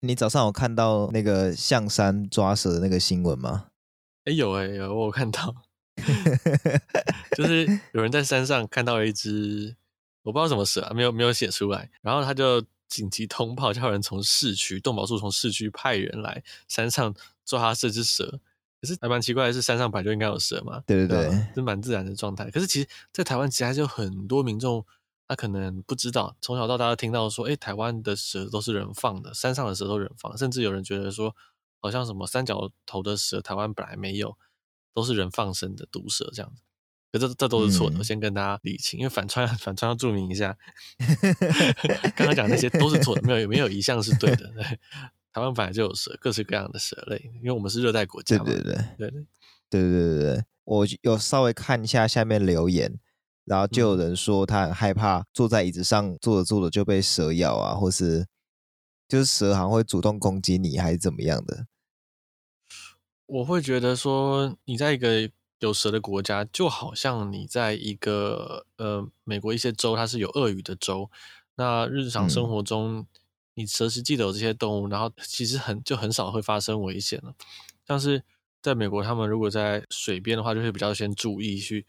你早上有看到那个象山抓蛇的那个新闻吗？哎，有哎有，我有看到，就是有人在山上看到了一只，我不知道什么蛇啊，没有没有写出来，然后他就紧急通报，叫人从市区动保处从市区派人来山上抓他这只蛇。可是还蛮奇怪的是，山上本来就应该有蛇嘛，对对对，对是蛮自然的状态。可是其实，在台湾其实还是有很多民众，他可能不知道，从小到大都听到说，哎，台湾的蛇都是人放的，山上的蛇都是人放，甚至有人觉得说，好像什么三角头的蛇，台湾本来没有，都是人放生的毒蛇这样子。可这这都是错的，嗯、我先跟大家理清，因为反串 反串要注明一下，刚刚讲那些都是错的，没有没有一项是对的。对 台湾本来就有蛇，各式各样的蛇类，因为我们是热带国家嘛。对对对，对对对对对对，我有稍微看一下下面留言，然后就有人说他很害怕坐在椅子上坐着坐着就被蛇咬啊，或是就是蛇好像会主动攻击你，还是怎么样的？我会觉得说，你在一个有蛇的国家，就好像你在一个呃美国一些州，它是有鳄鱼的州，那日常生活中。嗯你蛇食记得有这些动物，然后其实很就很少会发生危险了。像是在美国，他们如果在水边的话，就会比较先注意去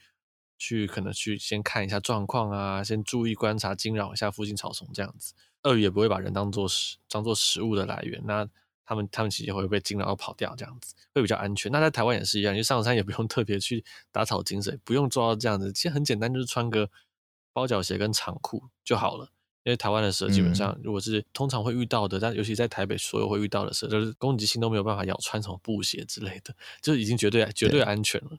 去可能去先看一下状况啊，先注意观察惊扰一下附近草丛这样子。鳄鱼也不会把人当做食当做食物的来源，那他们他们其实会被惊扰而跑掉，这样子会比较安全。那在台湾也是一样，因为上山也不用特别去打草惊蛇，不用做到这样子，其实很简单，就是穿个包脚鞋跟长裤就好了。因为台湾的蛇基本上，如果是通常会遇到的，嗯、但尤其在台北，所有会遇到的蛇，就是攻击性都没有办法咬穿什么布鞋之类的，就已经绝对绝对安全了。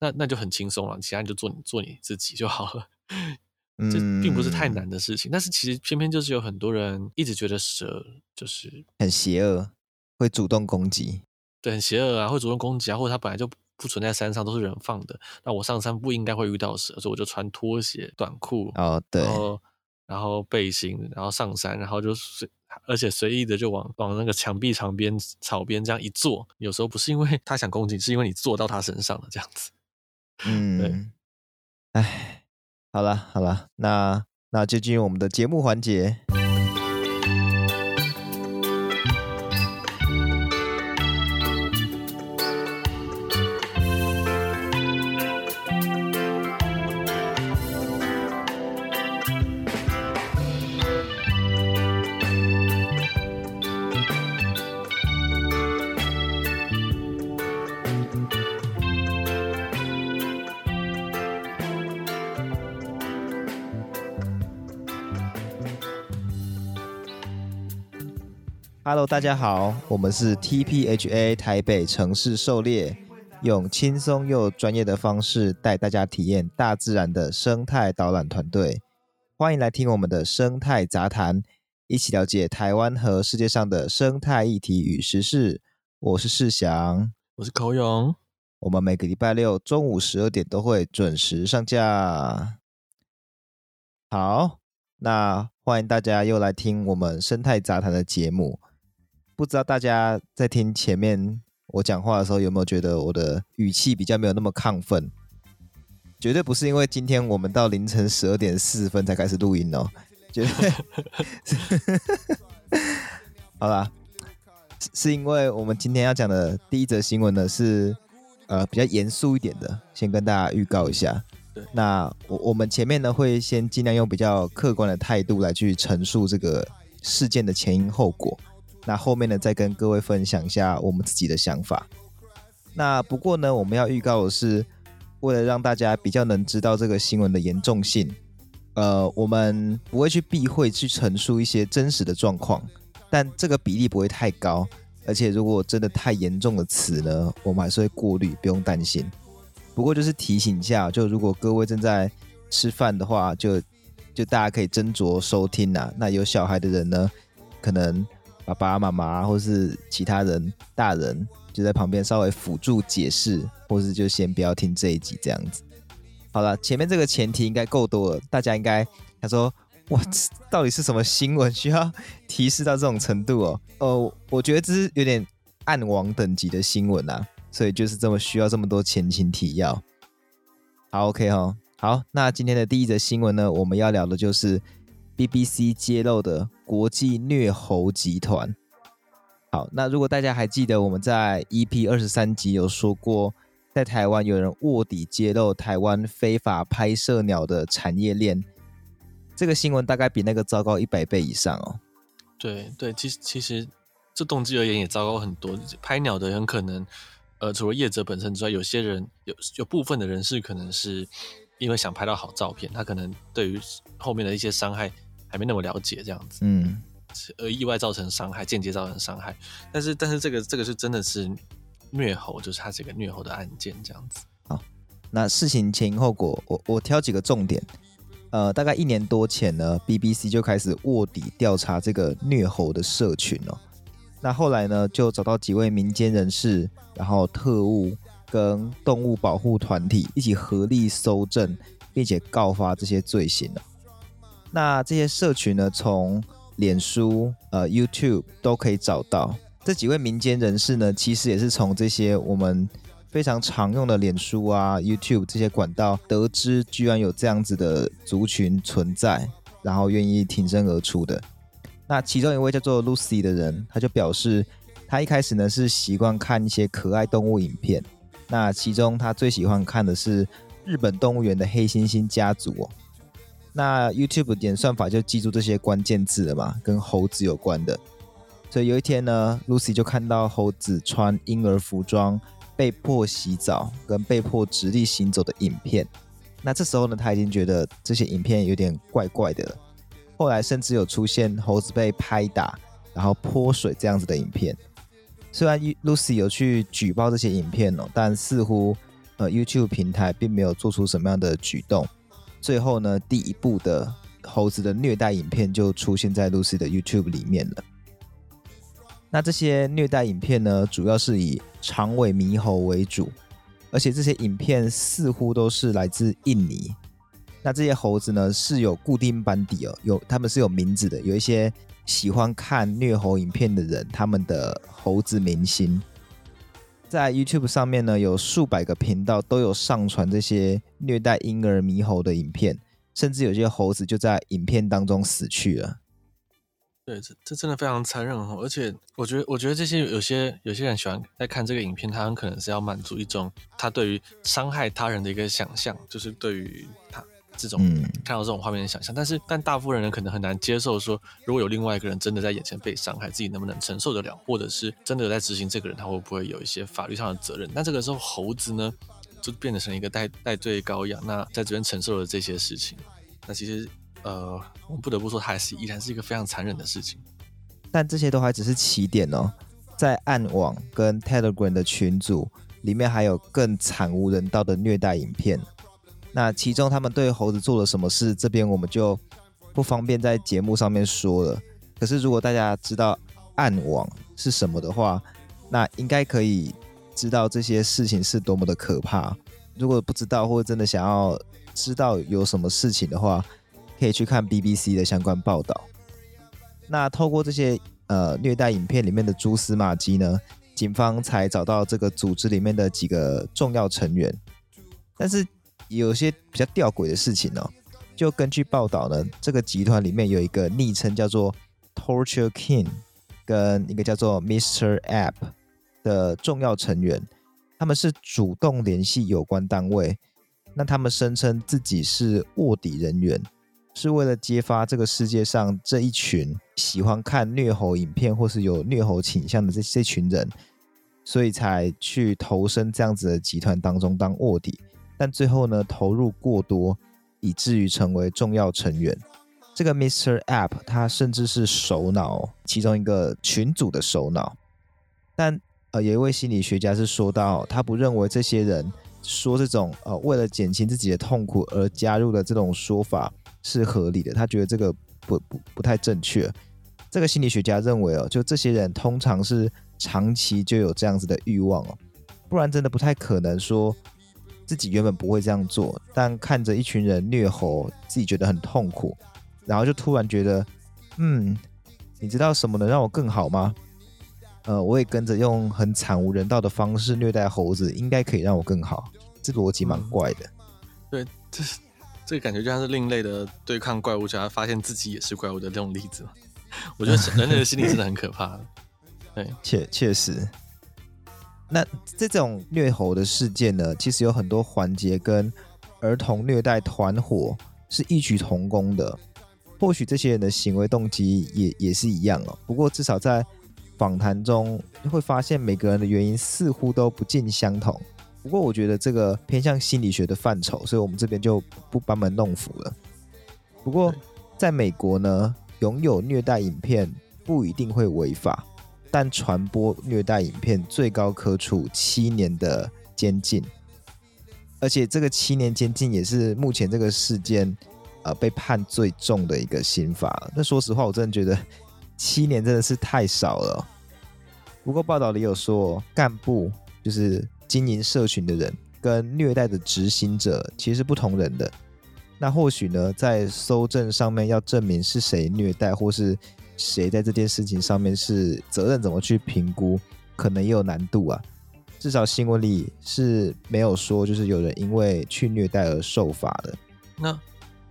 那那就很轻松了，其他你就做你做你自己就好了。这并不是太难的事情，嗯、但是其实偏偏就是有很多人一直觉得蛇就是很邪恶，会主动攻击，对，很邪恶啊，会主动攻击啊，或者它本来就不存在山上，都是人放的。那我上山不应该会遇到蛇，所以我就穿拖鞋、短裤哦，对。然后背心，然后上山，然后就随，而且随意的就往往那个墙壁旁边、草边这样一坐。有时候不是因为 他想攻击，是因为你坐到他身上了这样子。嗯，对。哎，好了好了，那那就进入我们的节目环节。Hello，大家好，我们是 TPHA 台北城市狩猎，用轻松又专业的方式带大家体验大自然的生态导览团队。欢迎来听我们的生态杂谈，一起了解台湾和世界上的生态议题与时事。我是世祥，我是口勇，我们每个礼拜六中午十二点都会准时上架。好，那欢迎大家又来听我们生态杂谈的节目。不知道大家在听前面我讲话的时候，有没有觉得我的语气比较没有那么亢奋？绝对不是因为今天我们到凌晨十二点四十分才开始录音哦，绝对。好啦，是因为我们今天要讲的第一则新闻呢，是呃比较严肃一点的，先跟大家预告一下。那我我们前面呢会先尽量用比较客观的态度来去陈述这个事件的前因后果。那后面呢，再跟各位分享一下我们自己的想法。那不过呢，我们要预告的是，为了让大家比较能知道这个新闻的严重性，呃，我们不会去避讳去陈述一些真实的状况，但这个比例不会太高。而且如果真的太严重的词呢，我们还是会过滤，不用担心。不过就是提醒一下，就如果各位正在吃饭的话，就就大家可以斟酌收听呐、那有小孩的人呢，可能。爸爸妈妈或是其他人大人就在旁边稍微辅助解释，或是就先不要听这一集这样子。好了，前面这个前提应该够多了，大家应该他说哇，到底是什么新闻需要提示到这种程度哦？哦，我觉得这是有点暗网等级的新闻啊，所以就是这么需要这么多前情提要。好，OK 哦，好，那今天的第一则新闻呢，我们要聊的就是。BBC 揭露的国际虐猴集团，好，那如果大家还记得我们在 EP 二十三集有说过，在台湾有人卧底揭露台湾非法拍摄鸟的产业链，这个新闻大概比那个糟糕一百倍以上哦。对对，其实其实这动机而言也糟糕很多。拍鸟的人可能，呃，除了业者本身之外，有些人有有部分的人是可能是因为想拍到好照片，他可能对于后面的一些伤害还没那么了解，这样子。嗯。而，意外造成伤害，间接造成伤害，但是但是这个这个是真的是虐猴，就是它是一个虐猴的案件这样子。好，那事情前因后果，我我挑几个重点。呃，大概一年多前呢，BBC 就开始卧底调查这个虐猴的社群哦。那后来呢，就找到几位民间人士，然后特务跟动物保护团体一起合力搜证，并且告发这些罪行了。那这些社群呢，从脸书、呃，YouTube 都可以找到这几位民间人士呢。其实也是从这些我们非常常用的脸书啊、YouTube 这些管道得知，居然有这样子的族群存在，然后愿意挺身而出的。那其中一位叫做 Lucy 的人，他就表示，他一开始呢是习惯看一些可爱动物影片。那其中他最喜欢看的是日本动物园的黑猩猩家族哦。那 YouTube 演算法就记住这些关键字了嘛，跟猴子有关的。所以有一天呢，Lucy 就看到猴子穿婴儿服装被迫洗澡跟被迫直立行走的影片。那这时候呢，他已经觉得这些影片有点怪怪的了。后来甚至有出现猴子被拍打，然后泼水这样子的影片。虽然 Lucy 有去举报这些影片哦，但似乎呃 YouTube 平台并没有做出什么样的举动。最后呢，第一部的猴子的虐待影片就出现在 Lucy 的 YouTube 里面了。那这些虐待影片呢，主要是以长尾猕猴为主，而且这些影片似乎都是来自印尼。那这些猴子呢，是有固定班底哦，有他们是有名字的，有一些喜欢看虐猴影片的人，他们的猴子明星。在 YouTube 上面呢，有数百个频道都有上传这些虐待婴儿猕猴的影片，甚至有些猴子就在影片当中死去了。对，这这真的非常残忍哦！而且我觉得，我觉得这些有些有些人喜欢在看这个影片，他很可能是要满足一种他对于伤害他人的一个想象，就是对于他。这种看到这种画面的想象，但是但大部分人可能很难接受说，如果有另外一个人真的在眼前被伤害，自己能不能承受得了，或者是真的有在执行这个人，他会不会有一些法律上的责任？那这个时候猴子呢，就变得成一个代代罪羔羊，那在这边承受了这些事情，那其实呃，我们不得不说，它还是依然是一个非常残忍的事情。但这些都还只是起点哦，在暗网跟 Telegram 的群组里面，还有更惨无人道的虐待影片。那其中他们对猴子做了什么事？这边我们就不方便在节目上面说了。可是如果大家知道暗网是什么的话，那应该可以知道这些事情是多么的可怕。如果不知道或者真的想要知道有什么事情的话，可以去看 BBC 的相关报道。那透过这些呃虐待影片里面的蛛丝马迹呢，警方才找到这个组织里面的几个重要成员，但是。有些比较吊诡的事情哦，就根据报道呢，这个集团里面有一个昵称叫做 Torture King，跟一个叫做 Mr. App 的重要成员，他们是主动联系有关单位，那他们声称自己是卧底人员，是为了揭发这个世界上这一群喜欢看虐猴影片或是有虐猴倾向的这这群人，所以才去投身这样子的集团当中当卧底。但最后呢，投入过多，以至于成为重要成员。这个 Mr. App 他甚至是首脑，其中一个群组的首脑。但呃，有一位心理学家是说到，他不认为这些人说这种呃为了减轻自己的痛苦而加入的这种说法是合理的。他觉得这个不不不太正确。这个心理学家认为哦，就这些人通常是长期就有这样子的欲望哦，不然真的不太可能说。自己原本不会这样做，但看着一群人虐猴，自己觉得很痛苦，然后就突然觉得，嗯，你知道什么能让我更好吗？呃，我也跟着用很惨无人道的方式虐待猴子，应该可以让我更好。这逻辑蛮怪的。对，这是这个感觉就像是另类的对抗怪物，想要发现自己也是怪物的这种例子。我觉得人类的心理真的很可怕。对，确确实。那这种虐猴的事件呢，其实有很多环节跟儿童虐待团伙是异曲同工的。或许这些人的行为动机也也是一样哦。不过至少在访谈中会发现，每个人的原因似乎都不尽相同。不过我觉得这个偏向心理学的范畴，所以我们这边就不班门弄斧了。不过在美国呢，拥有虐待影片不一定会违法。但传播虐待影片最高可处七年的监禁，而且这个七年监禁也是目前这个事件呃被判最重的一个刑罚。那说实话，我真的觉得七年真的是太少了。不过报道里有说，干部就是经营社群的人跟虐待的执行者其实是不同人的。那或许呢，在搜证上面要证明是谁虐待，或是。谁在这件事情上面是责任怎么去评估，可能也有难度啊。至少新闻里是没有说，就是有人因为去虐待而受罚的。那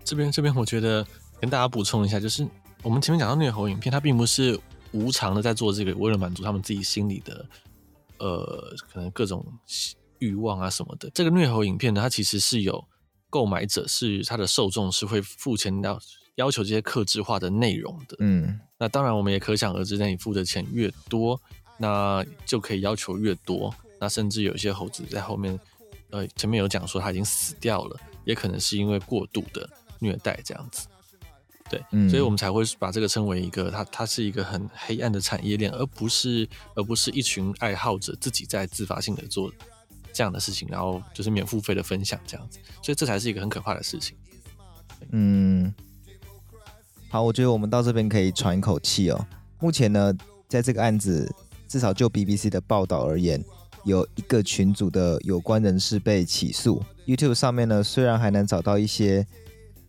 这边这边，我觉得跟大家补充一下，就是我们前面讲到虐猴影片，它并不是无偿的在做这个，为了满足他们自己心里的呃可能各种欲望啊什么的。这个虐猴影片呢，它其实是有购买者，是它的受众是会付钱到。要求这些克制化的内容的，嗯，那当然我们也可想而知，那你付的钱越多，那就可以要求越多。那甚至有一些猴子在后面，呃，前面有讲说他已经死掉了，也可能是因为过度的虐待这样子。对，嗯，所以我们才会把这个称为一个，它它是一个很黑暗的产业链，而不是而不是一群爱好者自己在自发性的做这样的事情，然后就是免付费的分享这样子。所以这才是一个很可怕的事情。嗯。好，我觉得我们到这边可以喘一口气哦。目前呢，在这个案子，至少就 BBC 的报道而言，有一个群组的有关人士被起诉。YouTube 上面呢，虽然还能找到一些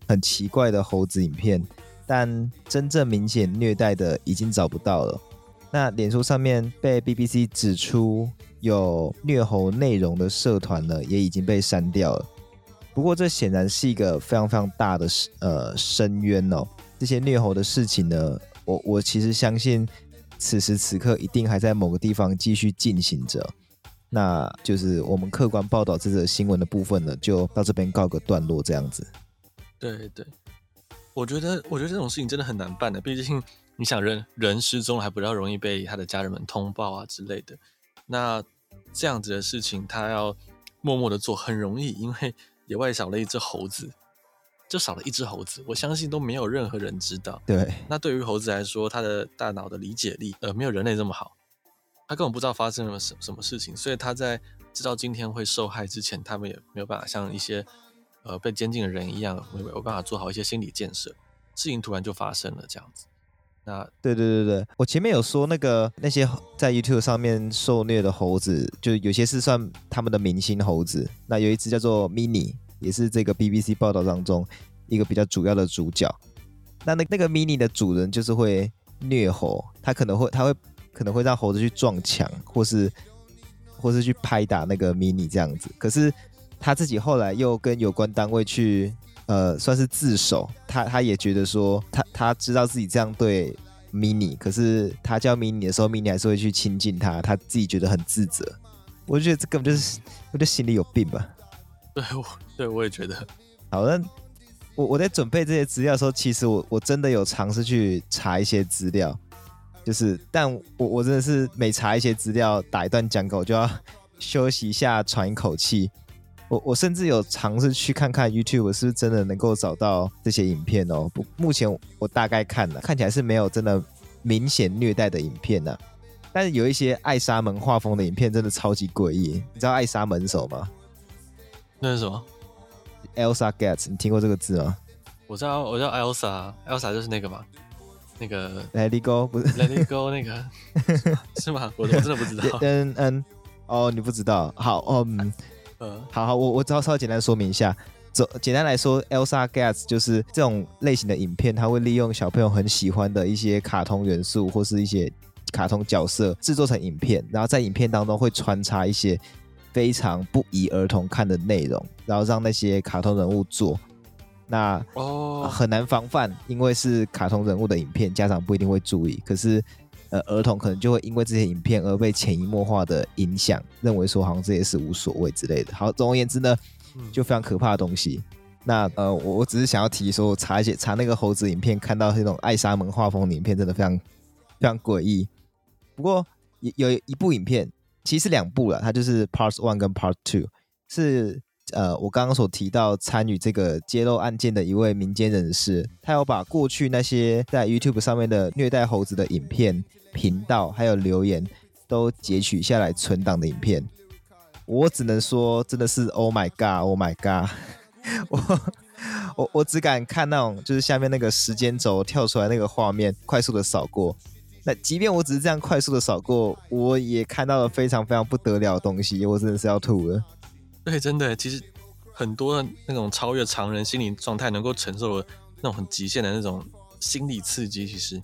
很奇怪的猴子影片，但真正明显虐待的已经找不到了。那脸书上面被 BBC 指出有虐猴内容的社团呢，也已经被删掉了。不过这显然是一个非常非常大的呃深渊哦。这些虐猴的事情呢，我我其实相信，此时此刻一定还在某个地方继续进行着。那就是我们客观报道这则新闻的部分呢，就到这边告个段落，这样子。对对，我觉得我觉得这种事情真的很难办的，毕竟你想人人失踪还比较容易被他的家人们通报啊之类的。那这样子的事情他要默默的做很容易，因为野外少了一只猴子。就少了一只猴子，我相信都没有任何人知道。对，那对于猴子来说，它的大脑的理解力，呃，没有人类这么好，它根本不知道发生了什什么事情，所以它在知道今天会受害之前，他们也没有办法像一些呃被监禁的人一样，没有办法做好一些心理建设。事情突然就发生了这样子。那对对对对，我前面有说那个那些在 YouTube 上面受虐的猴子，就有些是算他们的明星猴子，那有一只叫做 Mini。也是这个 BBC 报道当中一个比较主要的主角。那那那个 mini 的主人就是会虐猴，他可能会他会可能会让猴子去撞墙，或是或是去拍打那个 mini 这样子。可是他自己后来又跟有关单位去呃算是自首，他他也觉得说他他知道自己这样对 mini，可是他叫 mini 的时候，mini 还是会去亲近他，他自己觉得很自责。我觉得这根本就是我觉得心里有病吧。对，我对我也觉得。好，那我我在准备这些资料的时候，其实我我真的有尝试去查一些资料，就是，但我我真的是每查一些资料，打一段讲稿就要 休息一下，喘一口气。我我甚至有尝试去看看 YouTube 是不是真的能够找到这些影片哦。不，目前我大概看了，看起来是没有真的明显虐待的影片呢、但是有一些艾莎门画风的影片，真的超级诡异。你知道艾莎门手吗？那是什么？Elsa Gets，你听过这个字吗？我知道，我叫 Elsa，Elsa 就是那个嘛，那个 Let It Go 不是 Let It Go 那个 是吗？我我真的不知道。嗯嗯，哦，你不知道？好，嗯，嗯，好好，我我稍稍简单说明一下。走，简单来说，Elsa Gets 就是这种类型的影片，它会利用小朋友很喜欢的一些卡通元素或是一些卡通角色制作成影片，然后在影片当中会穿插一些。非常不宜儿童看的内容，然后让那些卡通人物做，那哦很难防范，因为是卡通人物的影片，家长不一定会注意。可是呃儿童可能就会因为这些影片而被潜移默化的影响，认为说好像这些是无所谓之类的。好，总而言之呢，就非常可怕的东西。那呃，我我只是想要提说，我查一些查那个猴子影片，看到那种艾莎门画风的影片，真的非常非常诡异。不过有有一部影片，其实两部了，它就是 Part One 跟 Part Two，是呃我刚刚所提到参与这个揭露案件的一位民间人士，他有把过去那些在 YouTube 上面的虐待猴子的影片频道还有留言都截取下来存档的影片。我只能说，真的是 Oh my God，Oh my God。我我我只敢看那种，就是下面那个时间轴跳出来那个画面，快速的扫过。那即便我只是这样快速的扫过，我也看到了非常非常不得了的东西，我真的是要吐了。对，真的，其实很多那种超越常人心理状态能够承受的那种很极限的那种心理刺激，其实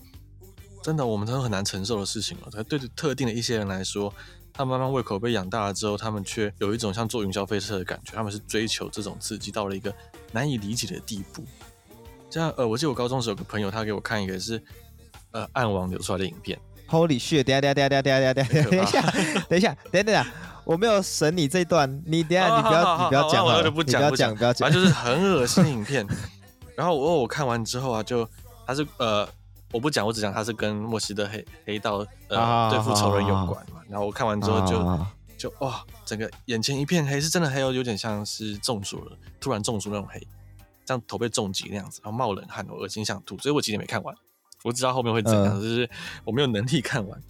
真的我们都很难承受的事情了。对特定的一些人来说。他慢慢胃口被养大了之后，他们却有一种像坐云霄飞车的感觉。他们是追求这种刺激到了一个难以理解的地步。这样，呃，我记得我高中时有个朋友，他给我看一个是呃暗网流出来的影片。Holy shit！等下等下等下等下等下等一下，等一下，等一下，我没有审你这段，你等下你不要你不要讲，我就不讲，不要讲，不要讲，反正就是很恶心的影片。然后我我看完之后啊，就他是呃。我不讲，我只讲他是跟墨西哥黑黑道呃、啊、对付仇人有关嘛。然后我看完之后就、啊、就哇，整个眼前一片黑，是真的黑哦，有点像是中暑了，突然中暑那种黑，像头被重击那样子，然后冒冷汗，我恶心想吐。所以我今天没看完，我知道后面会怎样，就、呃、是我没有能力看完。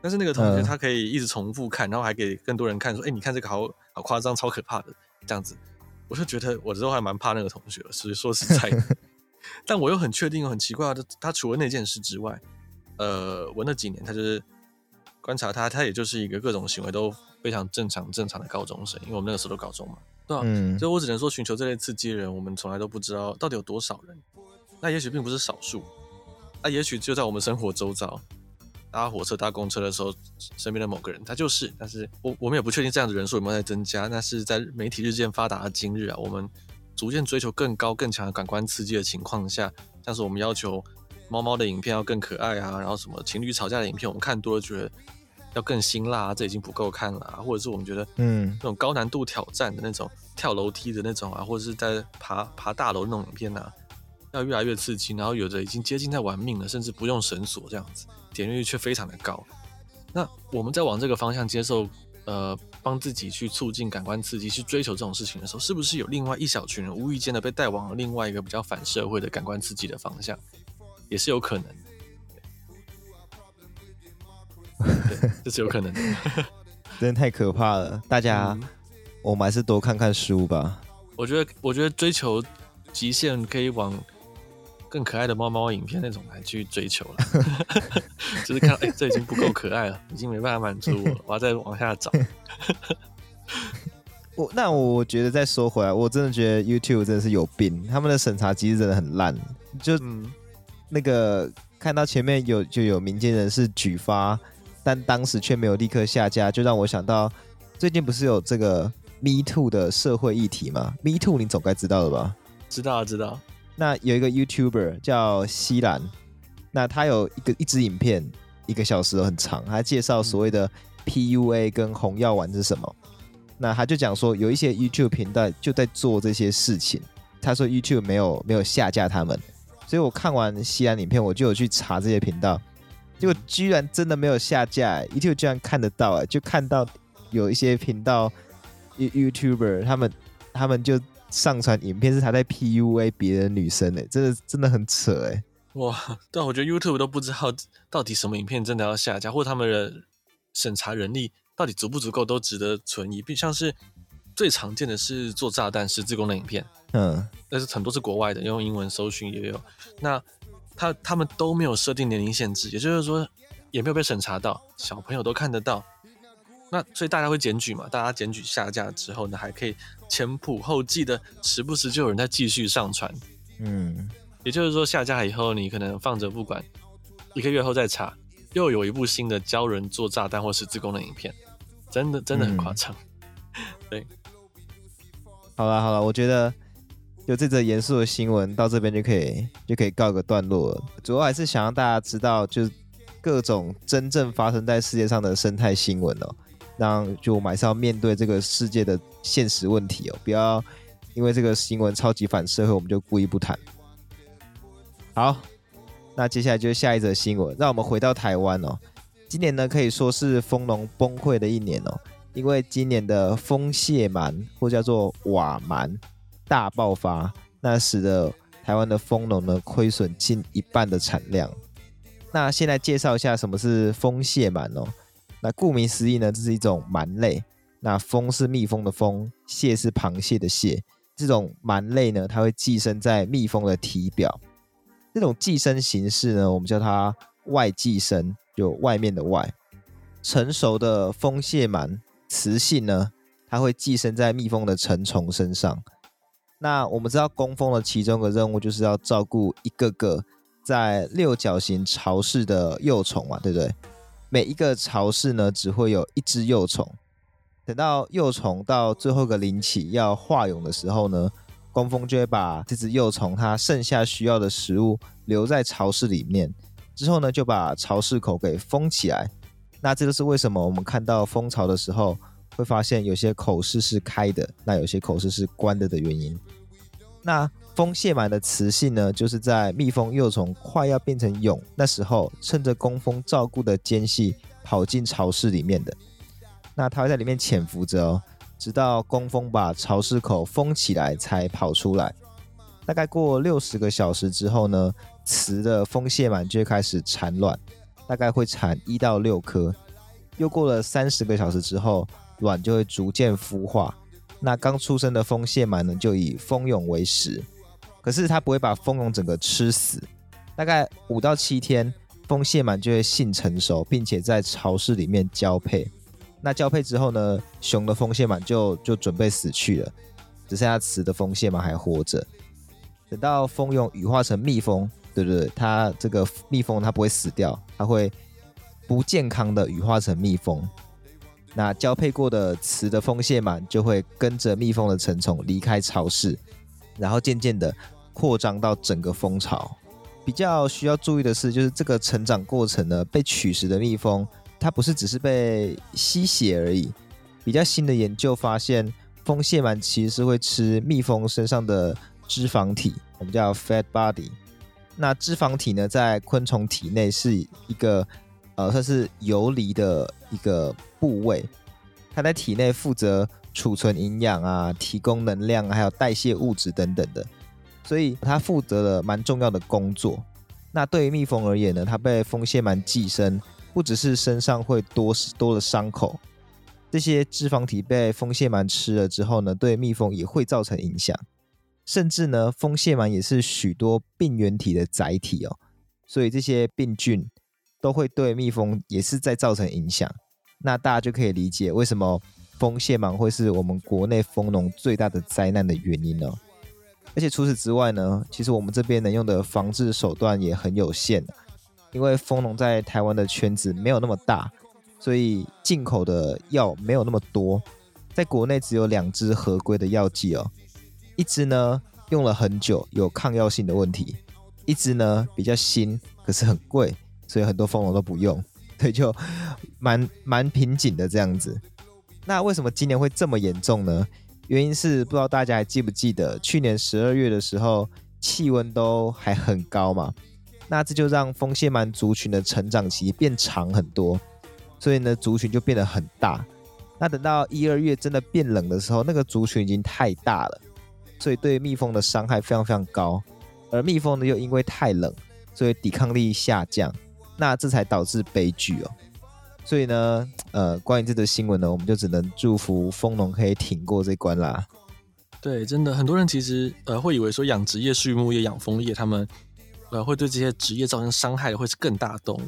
但是那个同学他可以一直重复看，然后还给更多人看，说：“哎、欸，你看这个好好夸张，超可怕的这样子。”我就觉得我之后还蛮怕那个同学，所以说实在的。但我又很确定，很奇怪他，他除了那件事之外，呃，我那几年他就是观察他，他也就是一个各种行为都非常正常正常的高中生，因为我们那个时候都高中嘛，对吧、啊？嗯，所以我只能说，寻求这类刺激的人，我们从来都不知道到底有多少人。那也许并不是少数，那也许就在我们生活周遭，搭火车、搭公车的时候，身边的某个人，他就是。但是我我们也不确定这样的人数有没有在增加。那是在媒体日渐发达的今日啊，我们。逐渐追求更高更强的感官刺激的情况下，像是我们要求猫猫的影片要更可爱啊，然后什么情侣吵架的影片我们看多了觉得要更辛辣啊，这已经不够看了啊，或者是我们觉得嗯那种高难度挑战的那种跳楼梯的那种啊，或者是在爬爬大楼那种影片啊，要越来越刺激，然后有的已经接近在玩命了，甚至不用绳索这样子，点击率却非常的高。那我们在往这个方向接受。呃，帮自己去促进感官刺激，去追求这种事情的时候，是不是有另外一小群人无意间的被带往了另外一个比较反社会的感官刺激的方向，也是有可能的。对，这是有可能的。真的太可怕了，大家，嗯、我们还是多看看书吧。我觉得，我觉得追求极限可以往。更可爱的猫猫影片那种来去追求了，就是看哎、欸，这已经不够可爱了，已经没办法满足我了，我要再往下找。我那我觉得再说回来，我真的觉得 YouTube 真的是有病，他们的审查机制真的很烂。就、嗯、那个看到前面有就有民间人士举发，但当时却没有立刻下架，就让我想到最近不是有这个 Me Too 的社会议题吗？Me Too 你总该知道了吧？知道知道。那有一个 YouTuber 叫西兰，那他有一个一支影片，一个小时都很长，他介绍所谓的 PUA 跟红药丸是什么。那他就讲说，有一些 YouTube 频道就在做这些事情。他说 YouTube 没有没有下架他们，所以我看完西兰影片，我就有去查这些频道，结果居然真的没有下架，YouTube 居然看得到，就看到有一些频道 YouTuber 他们他们就。上传影片是他在 PUA 别的女生哎，真的真的很扯哎！哇，但，我觉得 YouTube 都不知道到底什么影片真的要下架，或者他们的审查人力到底足不足够，都值得存疑。并像是最常见的是做炸弹十字弓的影片，嗯，但是很多是国外的，用英文搜寻也有。那他他们都没有设定年龄限制，也就是说也没有被审查到，小朋友都看得到。那所以大家会检举嘛？大家检举下架之后呢，还可以前仆后继的，时不时就有人在继续上传。嗯，也就是说下架以后，你可能放着不管，一个月后再查，又有一部新的教人做炸弹或十字弓的影片，真的真的很夸张。嗯、对，好了好了，我觉得有这则严肃的新闻到这边就可以就可以告个段落了。主要还是想让大家知道，就是各种真正发生在世界上的生态新闻哦。那就我们还是要面对这个世界的现实问题哦，不要因为这个新闻超级反社会，我们就故意不谈。好，那接下来就是下一则新闻，让我们回到台湾哦。今年呢可以说是蜂农崩溃的一年哦，因为今年的蜂蟹螨或叫做瓦螨大爆发，那使得台湾的蜂农呢亏损近一半的产量。那先来介绍一下什么是蜂蟹螨哦。那顾名思义呢，这是一种螨类。那蜂是蜜蜂的蜂，蟹是螃蟹的蟹。这种螨类呢，它会寄生在蜜蜂的体表。这种寄生形式呢，我们叫它外寄生，就外面的外。成熟的蜂蟹螨雌性呢，它会寄生在蜜蜂的成虫身上。那我们知道，工蜂的其中一个任务就是要照顾一个个在六角形巢室的幼虫嘛，对不对？每一个巢室呢，只会有一只幼虫。等到幼虫到最后一个龄期要化蛹的时候呢，工蜂就会把这只幼虫它剩下需要的食物留在巢室里面，之后呢就把巢室口给封起来。那这就是为什么我们看到蜂巢的时候会发现有些口室是开的，那有些口室是关的的原因。那蜂蟹螨的雌性呢，就是在蜜蜂幼虫快要变成蛹那时候，趁着工蜂照顾的间隙跑进巢室里面的。那它会在里面潜伏着哦，直到工蜂把巢室口封起来才跑出来。大概过六十个小时之后呢，雌的蜂蟹螨就会开始产卵，大概会产一到六颗。又过了三十个小时之后，卵就会逐渐孵化。那刚出生的蜂蟹螨呢，就以蜂蛹为食。可是它不会把蜂蛹整个吃死，大概五到七天，蜂蟹螨就会性成熟，并且在巢室里面交配。那交配之后呢，雄的蜂蟹螨就就准备死去了，只剩下雌的蜂蟹螨还活着。等到蜂蛹羽化成蜜蜂，对不对？它这个蜜蜂它不会死掉，它会不健康的羽化成蜜蜂。那交配过的雌的蜂蟹螨就会跟着蜜蜂的成虫离开巢室，然后渐渐的。扩张到整个蜂巢，比较需要注意的是，就是这个成长过程呢，被取食的蜜蜂，它不是只是被吸血而已。比较新的研究发现，蜂蟹螨其实是会吃蜜蜂身上的脂肪体，我们叫 fat body。那脂肪体呢，在昆虫体内是一个呃，算是游离的一个部位，它在体内负责储存营养啊，提供能量，还有代谢物质等等的。所以它负责了蛮重要的工作。那对于蜜蜂而言呢，它被蜂蟹螨寄生，不只是身上会多多的伤口，这些脂肪体被蜂蟹螨吃了之后呢，对蜜蜂也会造成影响。甚至呢，蜂蟹螨也是许多病原体的载体哦。所以这些病菌都会对蜜蜂也是在造成影响。那大家就可以理解为什么蜂蟹螨会是我们国内蜂农最大的灾难的原因了。而且除此之外呢，其实我们这边能用的防治手段也很有限，因为蜂农在台湾的圈子没有那么大，所以进口的药没有那么多，在国内只有两支合规的药剂哦，一支呢用了很久，有抗药性的问题，一支呢比较新，可是很贵，所以很多蜂农都不用，所以，就蛮蛮瓶颈的这样子。那为什么今年会这么严重呢？原因是不知道大家还记不记得，去年十二月的时候气温都还很高嘛，那这就让蜂蟹螨族群的成长期变长很多，所以呢族群就变得很大。那等到一二月真的变冷的时候，那个族群已经太大了，所以对蜜蜂的伤害非常非常高。而蜜蜂呢又因为太冷，所以抵抗力下降，那这才导致悲剧哦。所以呢，呃，关于这则新闻呢，我们就只能祝福蜂农可以挺过这关啦。对，真的很多人其实呃会以为说养殖业、畜牧业、养蜂业，他们呃会对这些职业造成伤害的会是更大动物，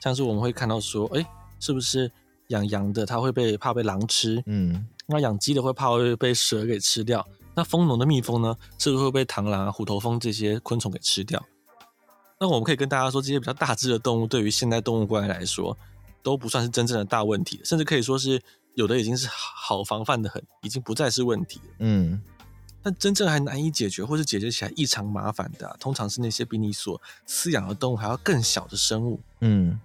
像是我们会看到说，哎，是不是养羊的它会被怕被狼吃？嗯，那养鸡的会怕会被蛇给吃掉？那蜂农的蜜蜂呢，是不是会被螳螂啊、虎头蜂这些昆虫给吃掉？那我们可以跟大家说，这些比较大只的动物，对于现代动物关系来说，都不算是真正的大问题，甚至可以说是有的已经是好防范的很，已经不再是问题了。嗯，但真正还难以解决或是解决起来异常麻烦的啊，通常是那些比你所饲养的动物还要更小的生物。嗯，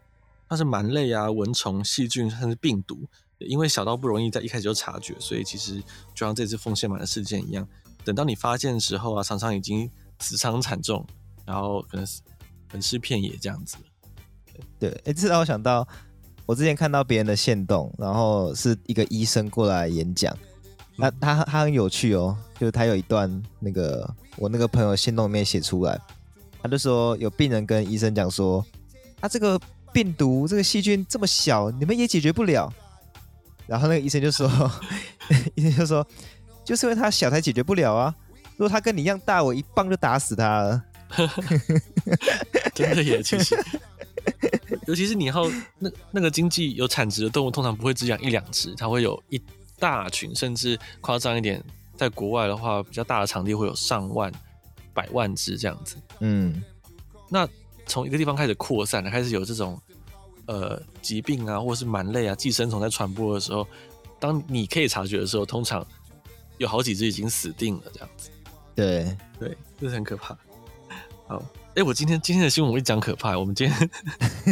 像是螨类啊、蚊虫、细菌，甚至病毒，因为小到不容易在一开始就察觉，所以其实就像这次奉献螨的事件一样，等到你发现的时候啊，常常已经死伤惨重，然后可能是横尸遍野这样子。对，哎，这让我想到，我之前看到别人的线动，然后是一个医生过来演讲，那他他很有趣哦，就是他有一段那个我那个朋友线动里面写出来，他就说有病人跟医生讲说，他、啊、这个病毒这个细菌这么小，你们也解决不了，然后那个医生就说，医生就说，就是因为他小才解决不了啊，如果他跟你一样大，我一棒就打死他了，真的也其实。尤其是你以后那那个经济有产值的动物，通常不会只养一两只，它会有一大群，甚至夸张一点，在国外的话，比较大的场地会有上万、百万只这样子。嗯，那从一个地方开始扩散，开始有这种呃疾病啊，或者是螨类啊、寄生虫在传播的时候，当你可以察觉的时候，通常有好几只已经死定了这样子。对对，这是很可怕。好。哎、欸，我今天今天的新闻我一讲可怕，我们今天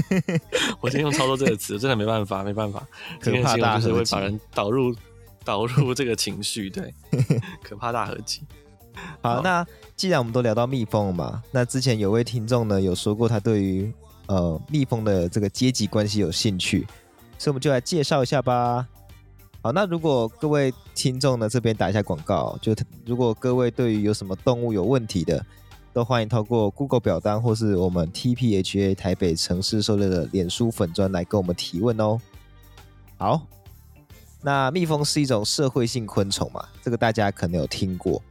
我今天用操作这个词，真的没办法，没办法。可怕大合集，会把人导入导入这个情绪，对，可怕大合集。好，好，那既然我们都聊到蜜蜂了嘛，那之前有位听众呢有说过他对于呃蜜蜂的这个阶级关系有兴趣，所以我们就来介绍一下吧。好，那如果各位听众呢这边打一下广告，就如果各位对于有什么动物有问题的。都欢迎透过 Google 表单或是我们 TPHA 台北城市狩猎的脸书粉砖来跟我们提问哦。好，那蜜蜂是一种社会性昆虫嘛，这个大家可能有听过。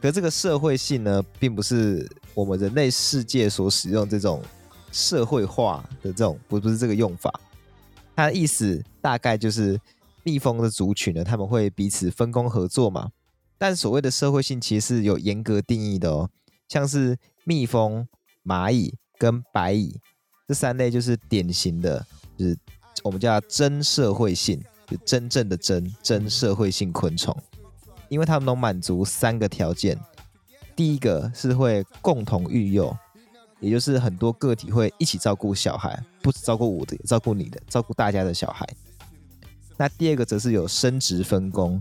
可这个社会性呢，并不是我们人类世界所使用这种社会化的这种，不不是这个用法。它的意思大概就是蜜蜂的族群呢，他们会彼此分工合作嘛。但所谓的社会性其实是有严格定义的哦。像是蜜蜂、蚂蚁跟白蚁这三类，就是典型的，就是我们叫真社会性，就真正的真真社会性昆虫，因为它们能满足三个条件。第一个是会共同育幼，也就是很多个体会一起照顾小孩，不只照顾我的，也照顾你的，照顾大家的小孩。那第二个则是有生殖分工，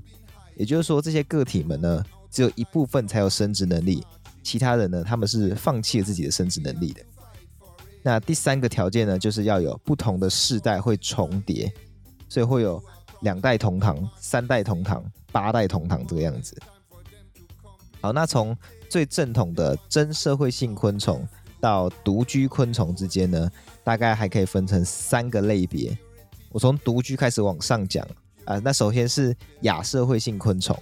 也就是说这些个体们呢，只有一部分才有生殖能力。其他人呢，他们是放弃了自己的生殖能力的。那第三个条件呢，就是要有不同的世代会重叠，所以会有两代同堂、三代同堂、八代同堂这个样子。好，那从最正统的真社会性昆虫到独居昆虫之间呢，大概还可以分成三个类别。我从独居开始往上讲啊，那首先是亚社会性昆虫，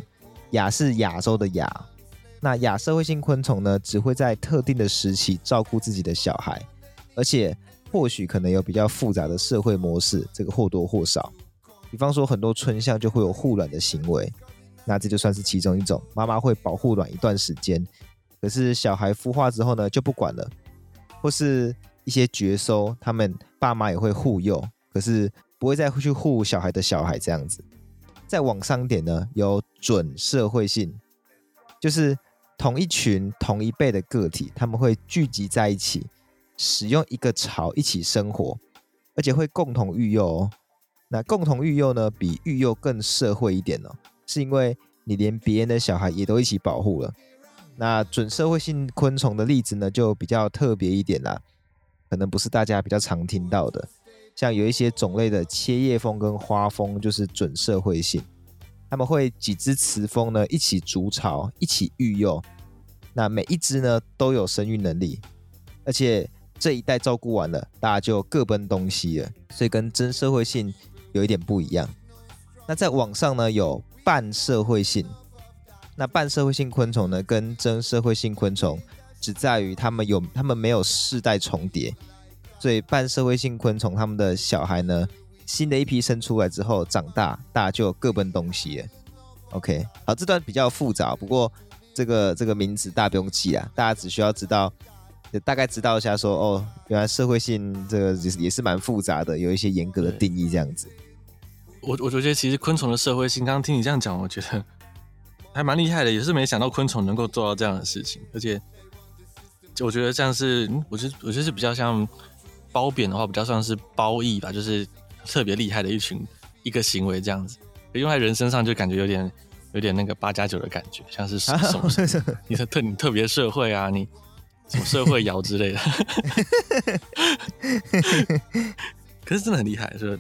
亚是亚洲的亚。那亚社会性昆虫呢，只会在特定的时期照顾自己的小孩，而且或许可能有比较复杂的社会模式，这个或多或少。比方说，很多春象就会有护卵的行为，那这就算是其中一种。妈妈会保护卵一段时间，可是小孩孵化之后呢，就不管了。或是一些绝收，他们爸妈也会护幼，可是不会再去护小孩的小孩这样子。再往上点呢，有准社会性，就是。同一群同一辈的个体，他们会聚集在一起，使用一个巢一起生活，而且会共同育幼哦。那共同育幼呢，比育幼更社会一点哦，是因为你连别人的小孩也都一起保护了。那准社会性昆虫的例子呢，就比较特别一点啦，可能不是大家比较常听到的，像有一些种类的切叶蜂跟花蜂就是准社会性。他们会几只雌蜂呢，一起筑巢，一起育幼，那每一只呢都有生育能力，而且这一代照顾完了，大家就各奔东西了，所以跟真社会性有一点不一样。那在网上呢有半社会性，那半社会性昆虫呢跟真社会性昆虫只在于它们有它们没有世代重叠，所以半社会性昆虫它们的小孩呢。新的一批生出来之后长大，大家就各奔东西。OK，好，这段比较复杂，不过这个这个名字大家不用记啊，大家只需要知道，大概知道一下说，哦，原来社会性这个也是也是蛮复杂的，有一些严格的定义这样子。我我觉得其实昆虫的社会性，刚刚听你这样讲，我觉得还蛮厉害的，也是没想到昆虫能够做到这样的事情，而且我觉得这样是，我觉得我觉得是比较像。褒贬的话，比较算是褒义吧，就是特别厉害的一群一个行为这样子。用在人身上就感觉有点有点那个八加九的感觉，像是什么什么你特你特别社会啊，你什么社会摇之类的。可是真的很厉害，是？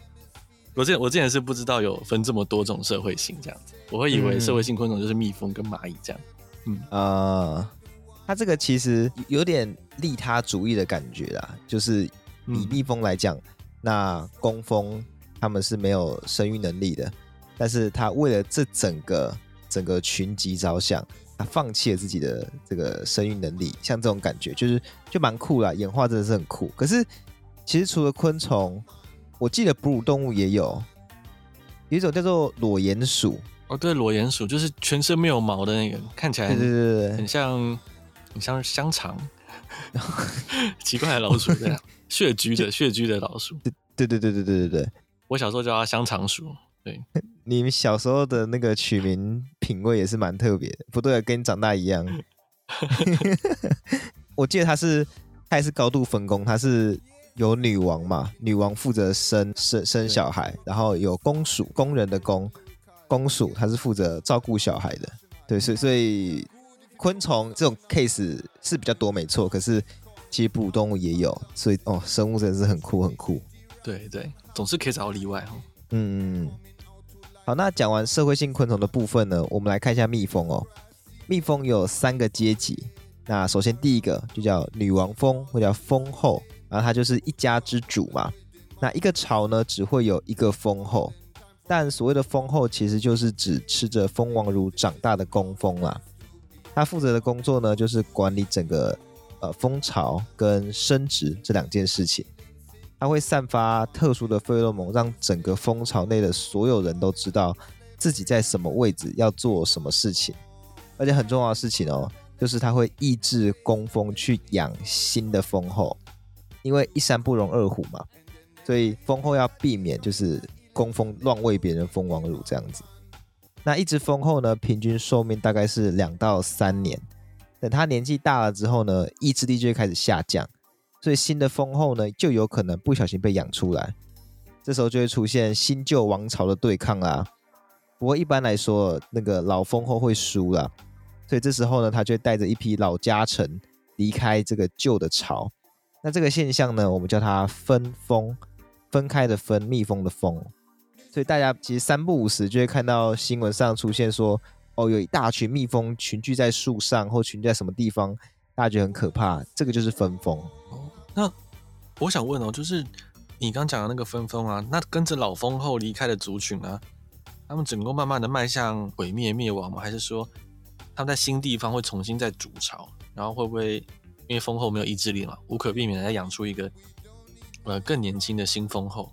我之前我之前是不知道有分这么多种社会性这样子，我会以为社会性昆虫就是蜜蜂跟蚂蚁这样。嗯啊、呃，它这个其实有点利他主义的感觉啦，就是以蜜蜂来讲，嗯、那工蜂他们是没有生育能力的，但是他为了这整个整个群集着想，他放弃了自己的这个生育能力，像这种感觉就是就蛮酷啦，演化真的是很酷。可是其实除了昆虫，我记得哺乳动物也有，有一种叫做裸鼹鼠。哦，对，裸鼹鼠就是全身没有毛的那个，看起来很对对对，很像很像香肠，奇怪的老鼠这样，穴居的穴居的老鼠。对对对对对对对，我小时候叫它香肠鼠。对，你们小时候的那个取名品味也是蛮特别的，不对，跟你长大一样。我记得它是它也是高度分工，它是。有女王嘛？女王负责生生生小孩，然后有公鼠，工人的工，公鼠他是负责照顾小孩的。对，所以所以昆虫这种 case 是比较多，没错。可是其实哺乳动物也有，所以哦，生物真的是很酷很酷。对对，总是可以找到例外哈。嗯嗯。好，那讲完社会性昆虫的部分呢，我们来看一下蜜蜂哦。蜜蜂有三个阶级，那首先第一个就叫女王蜂，或叫蜂后。然后它就是一家之主嘛，那一个巢呢，只会有一个蜂后，但所谓的蜂后其实就是指吃着蜂王乳长大的工蜂啦。它负责的工作呢，就是管理整个呃蜂巢跟生殖这两件事情。它会散发特殊的费洛蒙，让整个蜂巢内的所有人都知道自己在什么位置，要做什么事情。而且很重要的事情哦，就是它会抑制工蜂去养新的蜂后。因为一山不容二虎嘛，所以蜂后要避免就是工蜂乱喂别人蜂王乳这样子。那一只蜂后呢，平均寿命大概是两到三年。等他年纪大了之后呢，意志力就会开始下降，所以新的蜂后呢，就有可能不小心被养出来。这时候就会出现新旧王朝的对抗啦。不过一般来说，那个老蜂后会输啦，所以这时候呢，他就会带着一批老家臣离开这个旧的巢。那这个现象呢，我们叫它分蜂，分开的分，蜜蜂的蜂。所以大家其实三不五时就会看到新闻上出现说，哦，有一大群蜜蜂群聚在树上或群聚在什么地方，大家觉得很可怕。这个就是分蜂。哦，那我想问哦，就是你刚讲的那个分蜂啊，那跟着老蜂后离开的族群啊，他们整个慢慢的迈向毁灭灭亡吗？还是说他们在新地方会重新再筑巢，然后会不会？因为蜂后没有意志力嘛，无可避免的要养出一个呃更年轻的新蜂后，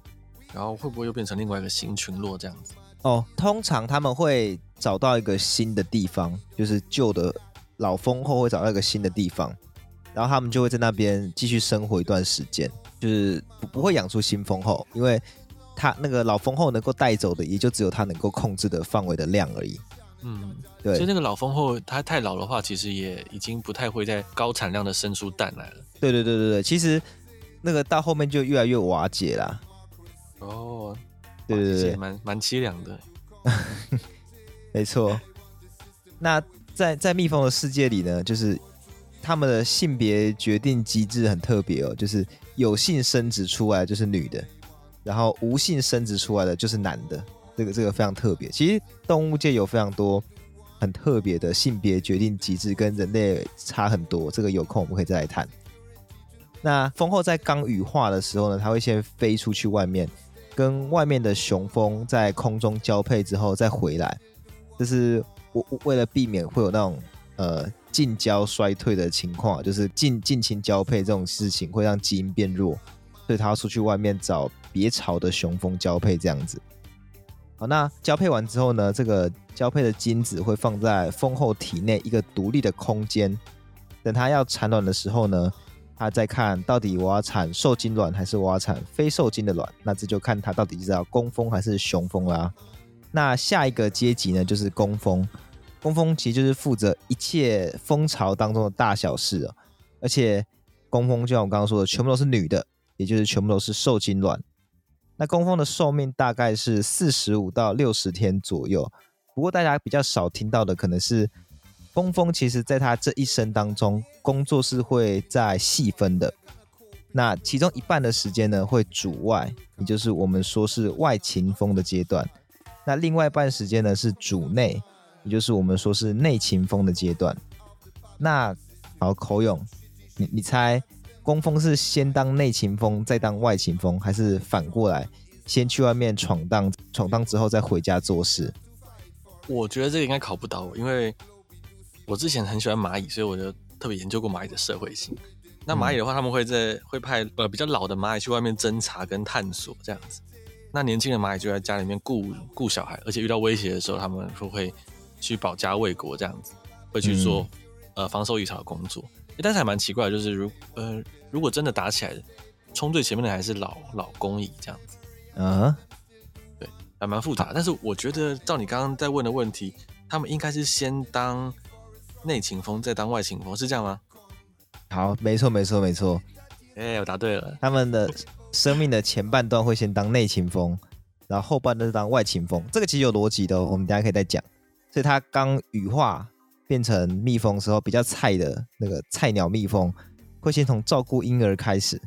然后会不会又变成另外一个新群落这样子？哦，通常他们会找到一个新的地方，就是旧的老蜂后会找到一个新的地方，然后他们就会在那边继续生活一段时间，就是不不会养出新蜂后，因为他那个老蜂后能够带走的也就只有他能够控制的范围的量而已。嗯，对，所以那个老蜂后，它太老的话，其实也已经不太会在高产量的生出蛋来了。对对对对对，其实那个到后面就越来越瓦解啦。哦，对对对，蛮蛮凄凉的。没错。那在在蜜蜂的世界里呢，就是他们的性别决定机制很特别哦，就是有性生殖出来就是女的，然后无性生殖出来的就是男的。这个这个非常特别，其实动物界有非常多很特别的性别决定机制，跟人类差很多。这个有空我们可以再来谈。那蜂后在刚羽化的时候呢，它会先飞出去外面，跟外面的雄蜂在空中交配之后再回来。就是为为了避免会有那种呃近交衰退的情况，就是近近亲交配这种事情会让基因变弱，所以他要出去外面找别巢的雄蜂交配这样子。好，那交配完之后呢，这个交配的精子会放在蜂后体内一个独立的空间，等它要产卵的时候呢，他在看到底我要产受精卵还是我要产非受精的卵，那这就看他到底是要工蜂还是雄蜂啦。那下一个阶级呢，就是工蜂，工蜂其实就是负责一切蜂巢当中的大小事哦，而且工蜂就像我刚刚说的，全部都是女的，也就是全部都是受精卵。那工蜂的寿命大概是四十五到六十天左右。不过大家比较少听到的可能是，工蜂其实在他这一生当中，工作是会再细分的。那其中一半的时间呢，会主外，也就是我们说是外勤蜂的阶段。那另外一半时间呢，是主内，也就是我们说是内勤蜂的阶段。那好，口勇，你你猜？工蜂是先当内勤蜂，再当外勤蜂，还是反过来，先去外面闯荡，闯荡之后再回家做事？我觉得这个应该考不倒我，因为我之前很喜欢蚂蚁，所以我就特别研究过蚂蚁的社会性。那蚂蚁的话，他们会在会派呃比较老的蚂蚁去外面侦查跟探索这样子。那年轻的蚂蚁就在家里面顾顾小孩，而且遇到威胁的时候，他们说会去保家卫国这样子，会去做、嗯、呃防守蚁巢的工作。但是还蛮奇怪的，就是如呃，如果真的打起来，冲最前面的还是老老工蚁这样子，嗯、uh-huh.，对，还蛮复杂。但是我觉得，照你刚刚在问的问题，他们应该是先当内勤蜂，再当外勤蜂，是这样吗？好，没错，没错，没错。哎、欸，我答对了。他们的生命的前半段会先当内勤蜂，然后后半段是当外勤蜂。这个其实有逻辑的、哦，我们等下可以再讲。所以它刚羽化。变成蜜蜂时候比较菜的那个菜鸟蜜蜂，会先从照顾婴儿开始，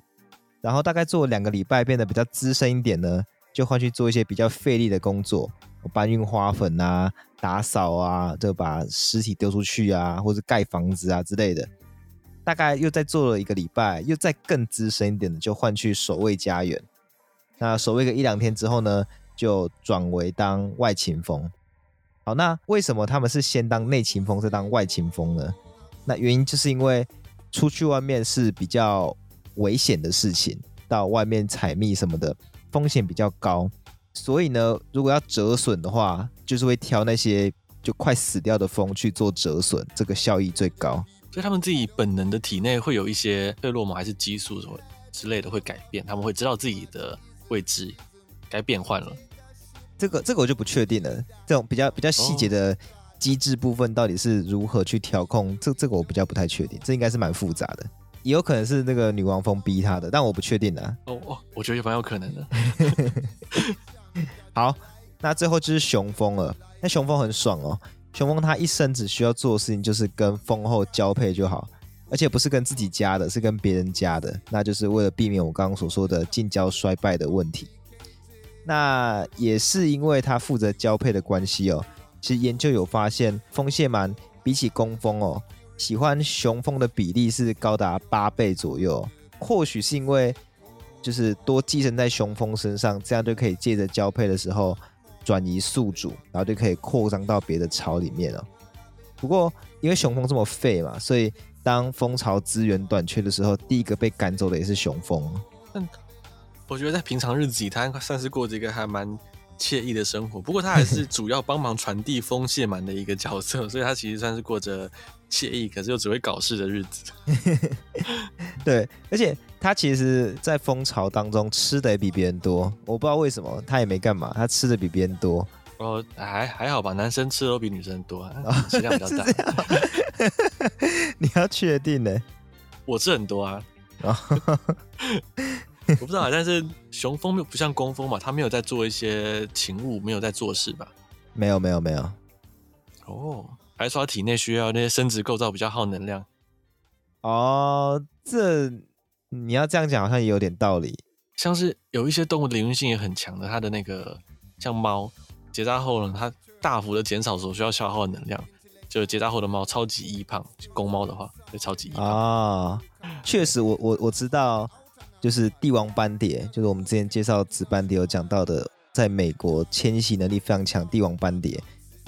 然后大概做两个礼拜，变得比较资深一点呢，就换去做一些比较费力的工作，搬运花粉啊、打扫啊，就把尸体丢出去啊，或者盖房子啊之类的。大概又再做了一个礼拜，又再更资深一点的，就换去守卫家园。那守卫个一两天之后呢，就转为当外勤蜂。好，那为什么他们是先当内勤蜂再当外勤蜂呢？那原因就是因为出去外面是比较危险的事情，到外面采蜜什么的风险比较高，所以呢，如果要折损的话，就是会挑那些就快死掉的蜂去做折损，这个效益最高。所以他们自己本能的体内会有一些费洛蒙还是激素什么之类的会改变，他们会知道自己的位置该变换了。这个这个我就不确定了，这种比较比较细节的机制部分到底是如何去调控？这这个我比较不太确定，这应该是蛮复杂的，也有可能是那个女王蜂逼他的，但我不确定啊。哦哦，我觉得也蛮有可能的。好，那最后就是雄蜂了。那雄蜂很爽哦，雄蜂它一生只需要做的事情就是跟蜂后交配就好，而且不是跟自己家的，是跟别人家的，那就是为了避免我刚刚所说的近交衰败的问题。那也是因为它负责交配的关系哦。其实研究有发现，蜂蟹螨比起工蜂哦，喜欢雄蜂的比例是高达八倍左右。或许是因为就是多寄生在雄蜂身上，这样就可以借着交配的时候转移宿主，然后就可以扩张到别的巢里面哦。不过因为雄蜂这么废嘛，所以当蜂巢资源短缺的时候，第一个被赶走的也是雄蜂。嗯我觉得在平常日子里，他算是过着一个还蛮惬意的生活。不过他还是主要帮忙传递蜂蟹螨的一个角色，所以他其实算是过着惬意，可是又只会搞事的日子。对，而且他其实，在蜂巢当中吃的也比别人多。我不知道为什么，他也没干嘛，他吃的比别人多。哦，还还好吧，男生吃的都比女生多，食量比较大。你要确定呢？我吃很多啊。我不知道，但是雄蜂不像工蜂嘛，它没有在做一些勤务，没有在做事吧？没有，没有，没有。哦，还是说它体内需要那些生殖构造比较耗能量？哦，这你要这样讲好像也有点道理。像是有一些动物的灵活性也很强的，它的那个像猫结扎后呢，它大幅的减少所需要消耗的能量，就结扎后的猫超级易胖，公猫的话会超级易胖。啊、哦，确实我，我我我知道。就是帝王斑蝶，就是我们之前介绍紫斑蝶有讲到的，在美国迁徙能力非常强。帝王斑蝶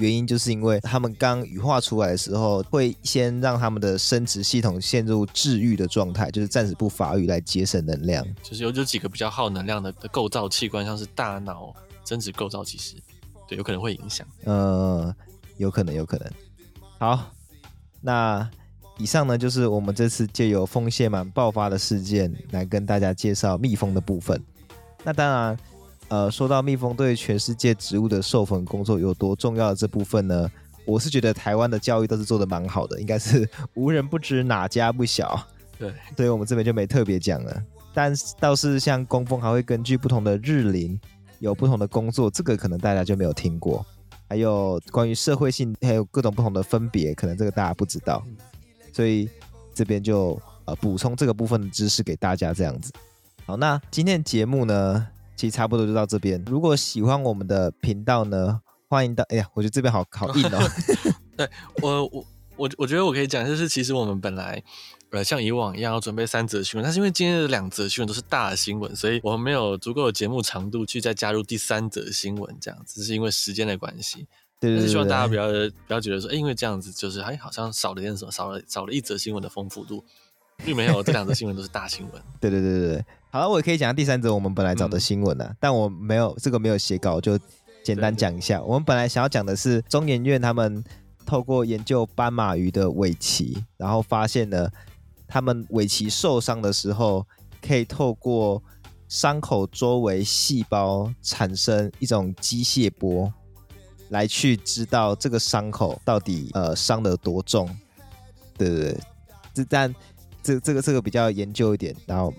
原因就是因为他们刚羽化出来的时候，会先让他们的生殖系统陷入治愈的状态，就是暂时不发育来节省能量。就是有有几个比较耗能量的的构造器官，像是大脑、生殖构造，其实对有可能会影响。呃，有可能，有可能。好，那。以上呢，就是我们这次借由风蟹螨爆发的事件来跟大家介绍蜜蜂的部分。那当然，呃，说到蜜蜂对全世界植物的授粉工作有多重要的这部分呢，我是觉得台湾的教育都是做的蛮好的，应该是无人不知，哪家不晓。对，所以我们这边就没特别讲了。但倒是像工蜂还会根据不同的日龄有不同的工作，这个可能大家就没有听过。还有关于社会性，还有各种不同的分别，可能这个大家不知道，所以这边就呃补充这个部分的知识给大家这样子。好，那今天的节目呢，其实差不多就到这边。如果喜欢我们的频道呢，欢迎到，哎呀，我觉得这边好好硬哦。对我我我我觉得我可以讲，就是其实我们本来。呃，像以往一样要准备三则新闻，但是因为今天的两则新闻都是大的新闻，所以我们没有足够的节目长度去再加入第三则新闻，这样子是因为时间的关系。对，对，对，对，希望大家不要不要觉得说，哎，因为这样子就是哎，好像少了点什么，少了少了一则新闻的丰富度，并没有，这两则新闻都是大新闻。对对对对对，好了，我也可以讲第三则我们本来找的新闻呢、啊，嗯、但我没有这个没有写稿，就简单讲一下。我们本来想要讲的是中研院他们透过研究斑马鱼的尾鳍，然后发现了。他们尾鳍受伤的时候，可以透过伤口周围细胞产生一种机械波，来去知道这个伤口到底呃伤得多重。对。对。对，这但这这个这个比较研究一点，然后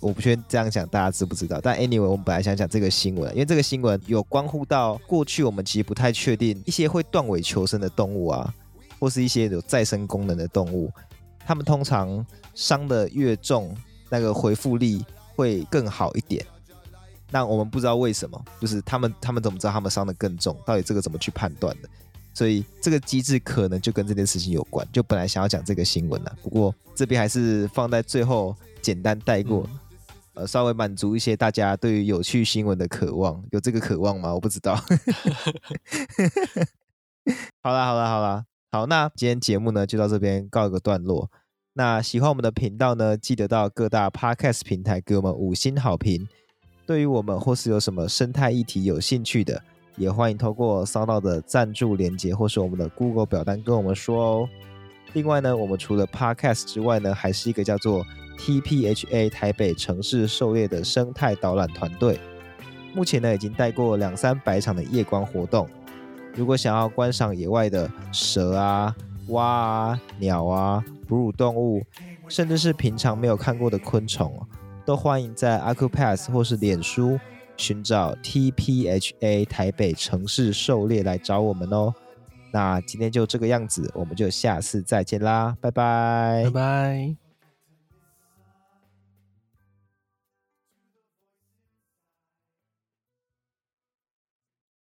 我不确定这样讲大家知不知道。但 anyway，我们本来想讲这个新闻，因为这个新闻有关乎到过去我们其实不太确定一些会断尾求生的动物啊，或是一些有再生功能的动物。他们通常伤的越重，那个回复力会更好一点。那我们不知道为什么，就是他们他们怎么知道他们伤的更重？到底这个怎么去判断的？所以这个机制可能就跟这件事情有关。就本来想要讲这个新闻呢，不过这边还是放在最后简单带过，呃，稍微满足一些大家对于有趣新闻的渴望。有这个渴望吗？我不知道。好啦好啦好啦。好，那今天节目呢就到这边告一个段落。那喜欢我们的频道呢，记得到各大 Podcast 平台给我们五星好评。对于我们或是有什么生态议题有兴趣的，也欢迎透过 sona 的赞助连接或是我们的 Google 表单跟我们说哦。另外呢，我们除了 Podcast 之外呢，还是一个叫做 TPHA 台北城市狩猎的生态导览团队。目前呢，已经带过两三百场的夜光活动。如果想要观赏野外的蛇啊、蛙啊、鸟啊、哺乳动物，甚至是平常没有看过的昆虫，都欢迎在 Accupass 或是脸书寻找 TPHA 台北城市狩猎来找我们哦。那今天就这个样子，我们就下次再见啦，拜拜，拜拜。